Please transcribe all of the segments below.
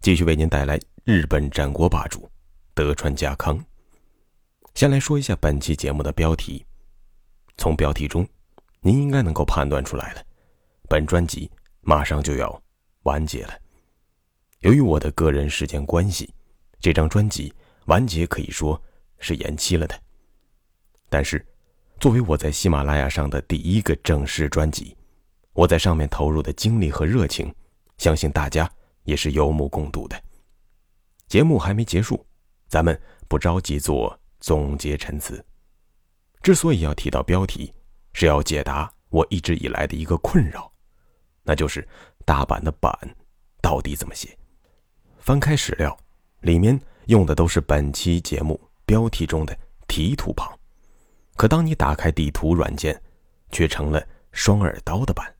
继续为您带来日本战国霸主德川家康。先来说一下本期节目的标题，从标题中，您应该能够判断出来了，本专辑马上就要完结了。由于我的个人时间关系，这张专辑完结可以说是延期了的。但是，作为我在喜马拉雅上的第一个正式专辑，我在上面投入的精力和热情，相信大家。也是有目共睹的。节目还没结束，咱们不着急做总结陈词。之所以要提到标题，是要解答我一直以来的一个困扰，那就是大阪的“阪”到底怎么写。翻开史料，里面用的都是本期节目标题中的提图旁，可当你打开地图软件，却成了双耳刀的“板”。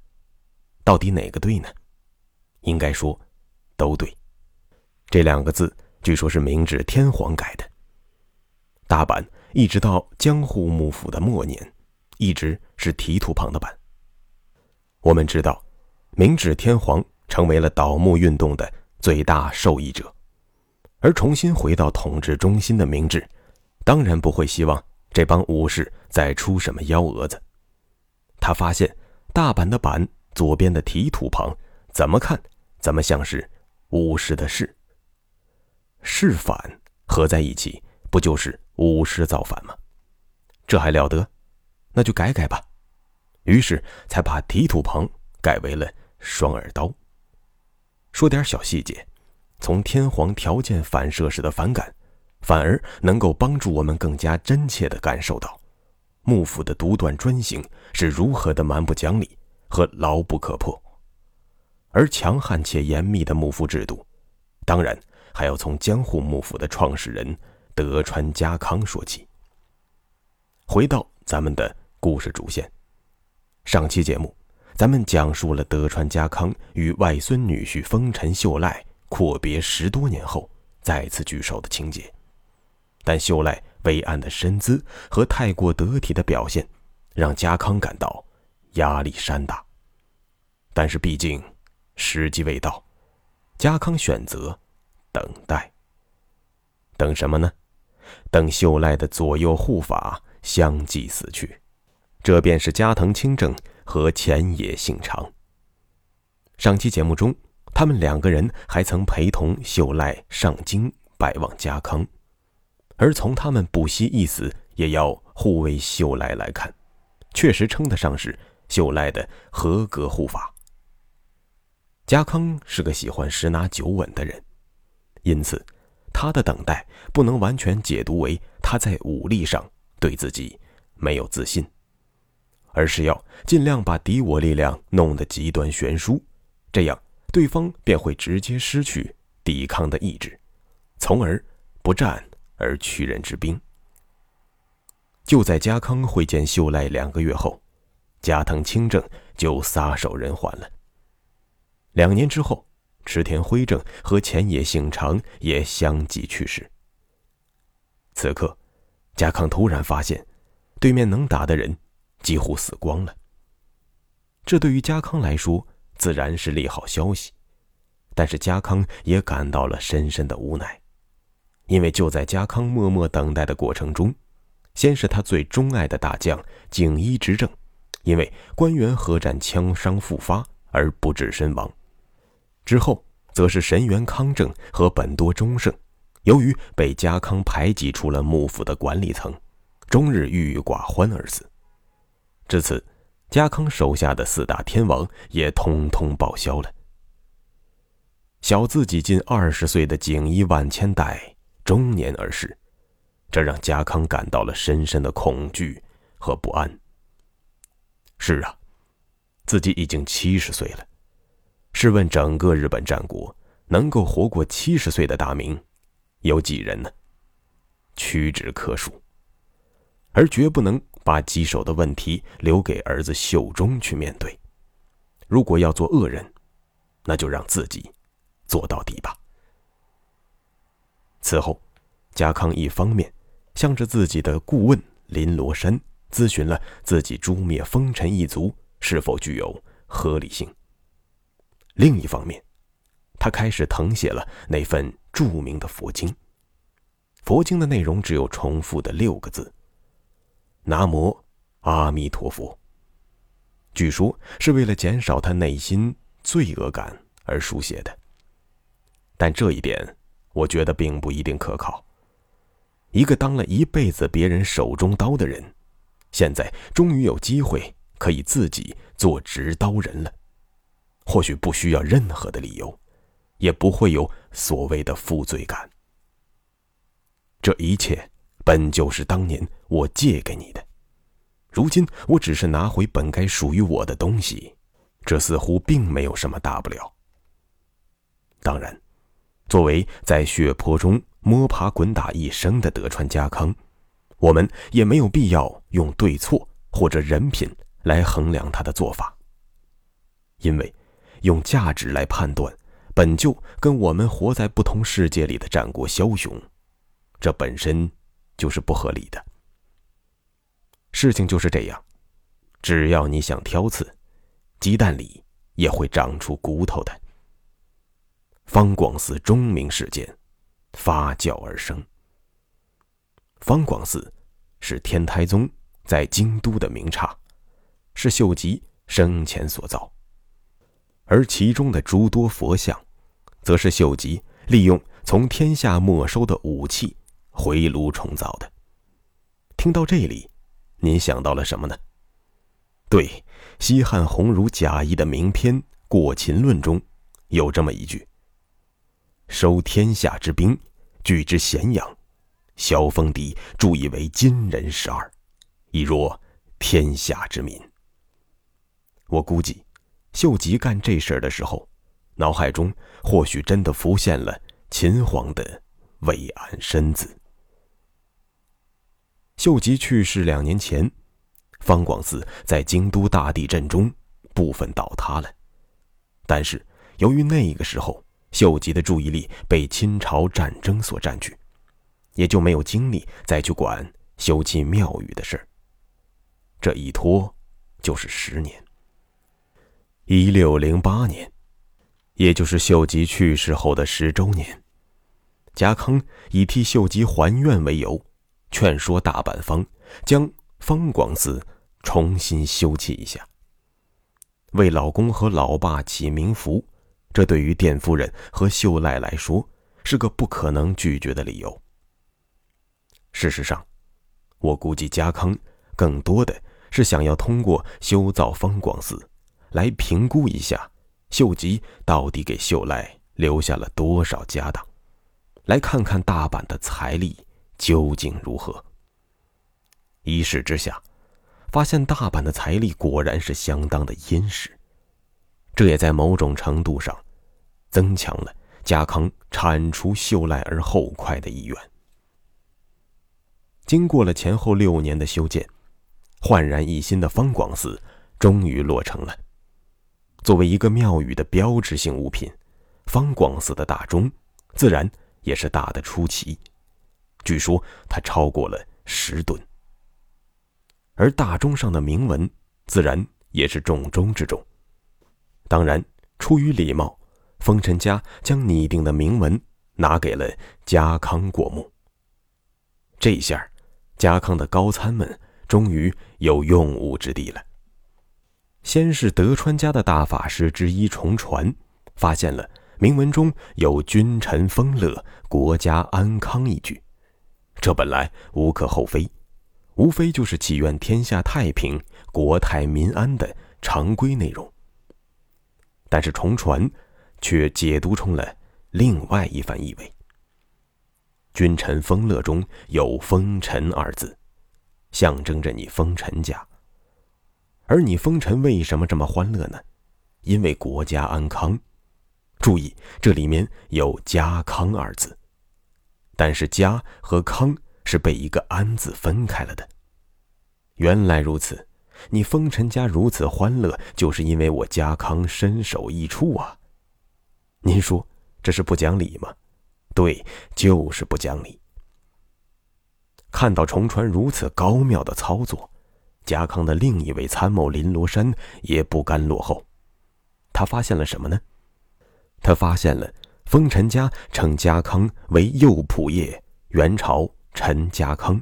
到底哪个对呢？应该说。都对，这两个字据说是明治天皇改的。大阪一直到江户幕府的末年，一直是提土旁的版。我们知道，明治天皇成为了倒幕运动的最大受益者，而重新回到统治中心的明治，当然不会希望这帮武士再出什么幺蛾子。他发现大阪的阪左边的提土旁，怎么看怎么像是。武士的士，士反合在一起，不就是武士造反吗？这还了得？那就改改吧。于是才把提土旁改为了双耳刀。说点小细节，从天皇条件反射时的反感，反而能够帮助我们更加真切地感受到幕府的独断专行是如何的蛮不讲理和牢不可破。而强悍且严密的幕府制度，当然还要从江户幕府的创始人德川家康说起。回到咱们的故事主线，上期节目咱们讲述了德川家康与外孙女婿丰臣秀赖阔别十多年后再次聚首的情节，但秀赖伟岸的身姿和太过得体的表现，让家康感到压力山大。但是毕竟。时机未到，家康选择等待。等什么呢？等秀赖的左右护法相继死去，这便是加藤清正和前野幸长。上期节目中，他们两个人还曾陪同秀赖上京拜望家康，而从他们不惜一死也要护卫秀赖来看，确实称得上是秀赖的合格护法。家康是个喜欢十拿九稳的人，因此，他的等待不能完全解读为他在武力上对自己没有自信，而是要尽量把敌我力量弄得极端悬殊，这样对方便会直接失去抵抗的意志，从而不战而屈人之兵。就在家康会见秀赖两个月后，加藤清正就撒手人寰了。两年之后，池田辉正和前野幸长也相继去世。此刻，家康突然发现，对面能打的人几乎死光了。这对于家康来说自然是利好消息，但是家康也感到了深深的无奈，因为就在家康默默等待的过程中，先是他最钟爱的大将景一执政，因为官员合战枪伤复发而不治身亡。之后，则是神原康正和本多忠胜，由于被家康排挤出了幕府的管理层，终日郁郁寡欢而死。至此，家康手下的四大天王也通通报销了。小自己近二十岁的景衣万千代中年而逝，这让家康感到了深深的恐惧和不安。是啊，自己已经七十岁了。试问整个日本战国，能够活过七十岁的大明，有几人呢？屈指可数。而绝不能把棘手的问题留给儿子秀忠去面对。如果要做恶人，那就让自己做到底吧。此后，家康一方面向着自己的顾问林罗山咨询了自己诛灭风尘一族是否具有合理性；另一方面，他开始誊写了那份著名的佛经。佛经的内容只有重复的六个字：“南无阿弥陀佛。”据说是为了减少他内心罪恶感而书写的。但这一点，我觉得并不一定可靠。一个当了一辈子别人手中刀的人，现在终于有机会可以自己做执刀人了，或许不需要任何的理由，也不会有所谓的负罪感。这一切本就是当年我借给你的，如今我只是拿回本该属于我的东西，这似乎并没有什么大不了。当然，作为在血泊中摸爬滚打一生的德川家康，我们也没有必要用对错或者人品来衡量他的做法，因为用价值来判断，本就跟我们活在不同世界里的战国枭雄。这本身就是不合理的。事情就是这样，只要你想挑刺，鸡蛋里也会长出骨头的。方广寺钟鸣事件发酵而生。方广寺是天台宗在京都的名刹，是秀吉生前所造，而其中的诸多佛像，则是秀吉利用从天下没收的武器。回炉重造的。听到这里，您想到了什么呢？对，西汉鸿儒贾谊的名篇《过秦论》中有这么一句：“收天下之兵，聚之咸阳，萧峰敌铸以为金人十二，以若天下之民。”我估计，秀吉干这事儿的时候，脑海中或许真的浮现了秦皇的伟岸身子。秀吉去世两年前，方广寺在京都大地震中部分倒塌了。但是由于那个时候秀吉的注意力被清朝战争所占据，也就没有精力再去管修葺庙宇的事儿这一拖就是十年。一六零八年，也就是秀吉去世后的十周年，家康以替秀吉还愿为由。劝说大阪方将方广寺重新修葺一下，为老公和老爸起名符，这对于店夫人和秀赖来说是个不可能拒绝的理由。事实上，我估计家康更多的是想要通过修造方广寺，来评估一下秀吉到底给秀赖留下了多少家当，来看看大阪的财力。究竟如何？一试之下，发现大阪的财力果然是相当的殷实，这也在某种程度上增强了家康铲除秀赖而后快的意愿。经过了前后六年的修建，焕然一新的方广寺终于落成了。作为一个庙宇的标志性物品，方广寺的大钟自然也是大的出奇。据说它超过了十吨，而大钟上的铭文自然也是重中之重。当然，出于礼貌，风尘家将拟定的铭文拿给了家康过目。这下，家康的高参们终于有用武之地了。先是德川家的大法师之一重传，发现了铭文中有“君臣丰乐，国家安康”一句。这本来无可厚非，无非就是祈愿天下太平、国泰民安的常规内容。但是重传却解读出了另外一番意味。君臣丰乐中有“丰臣”二字，象征着你丰臣家。而你丰臣为什么这么欢乐呢？因为国家安康。注意，这里面有“家康”二字，但是“家”和“康”是被一个“安”字分开了的。原来如此，你风尘家如此欢乐，就是因为我家康身首异处啊！您说这是不讲理吗？对，就是不讲理。看到重川如此高妙的操作，家康的另一位参谋林罗山也不甘落后。他发现了什么呢？他发现了丰臣家称家康为右仆射，元朝陈家康。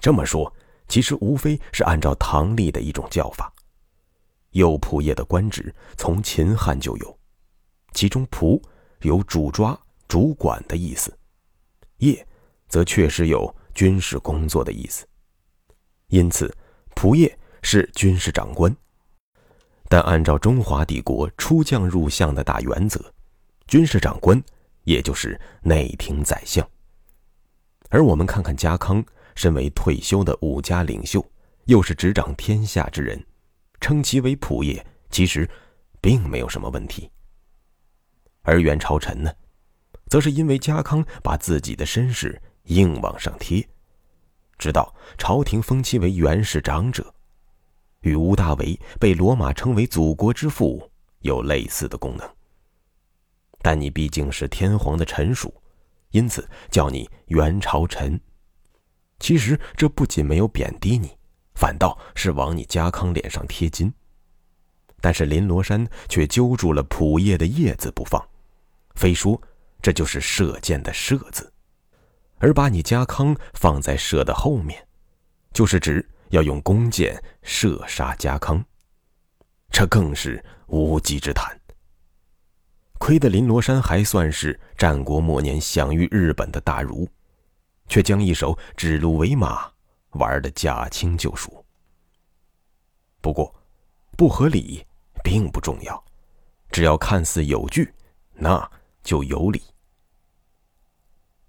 这么说，其实无非是按照唐历的一种叫法。右仆射的官职从秦汉就有，其中仆有主抓、主管的意思，业则确实有军事工作的意思。因此，仆射是军事长官。但按照中华帝国出将入相的大原则，军事长官也就是内廷宰相。而我们看看家康，身为退休的武家领袖，又是执掌天下之人，称其为仆射，其实并没有什么问题。而袁朝臣呢，则是因为家康把自己的身世硬往上贴，直到朝廷封其为元氏长者。与吴大维被罗马称为“祖国之父”有类似的功能，但你毕竟是天皇的臣属，因此叫你元朝臣。其实这不仅没有贬低你，反倒是往你家康脸上贴金。但是林罗山却揪住了仆射的“叶”字不放，非说这就是射箭的“射”字，而把你家康放在“射”的后面，就是指。要用弓箭射杀家康，这更是无稽之谈。亏得林罗山还算是战国末年享誉日本的大儒，却将一手指鹿为马玩得驾轻就熟。不过，不合理并不重要，只要看似有据，那就有理。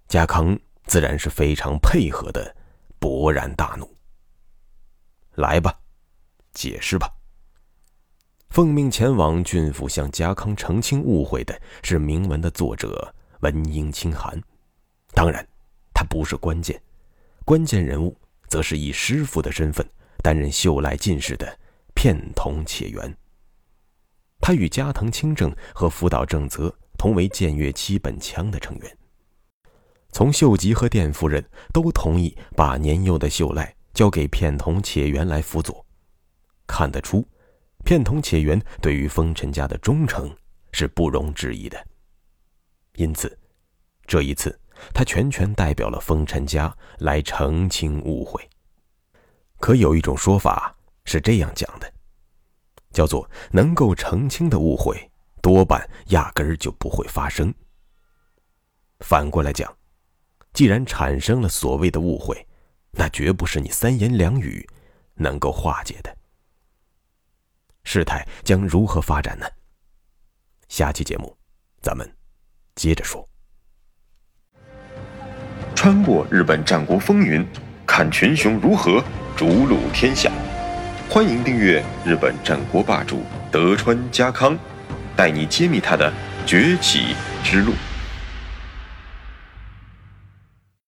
家康自然是非常配合的，勃然大怒。来吧，解释吧。奉命前往郡府向家康澄清误会的是铭文的作者文英清寒，当然，他不是关键，关键人物则是以师傅的身份担任秀赖进士的片桐且元。他与加藤清正和福岛正则同为建越七本枪的成员。从秀吉和殿夫人都同意把年幼的秀赖。交给片桐且元来辅佐，看得出，片桐且元对于丰臣家的忠诚是不容置疑的。因此，这一次他全权代表了丰臣家来澄清误会。可有一种说法是这样讲的，叫做能够澄清的误会，多半压根儿就不会发生。反过来讲，既然产生了所谓的误会，那绝不是你三言两语能够化解的。事态将如何发展呢？下期节目，咱们接着说。穿过日本战国风云，看群雄如何逐鹿天下。欢迎订阅日本战国霸主德川家康，带你揭秘他的崛起之路。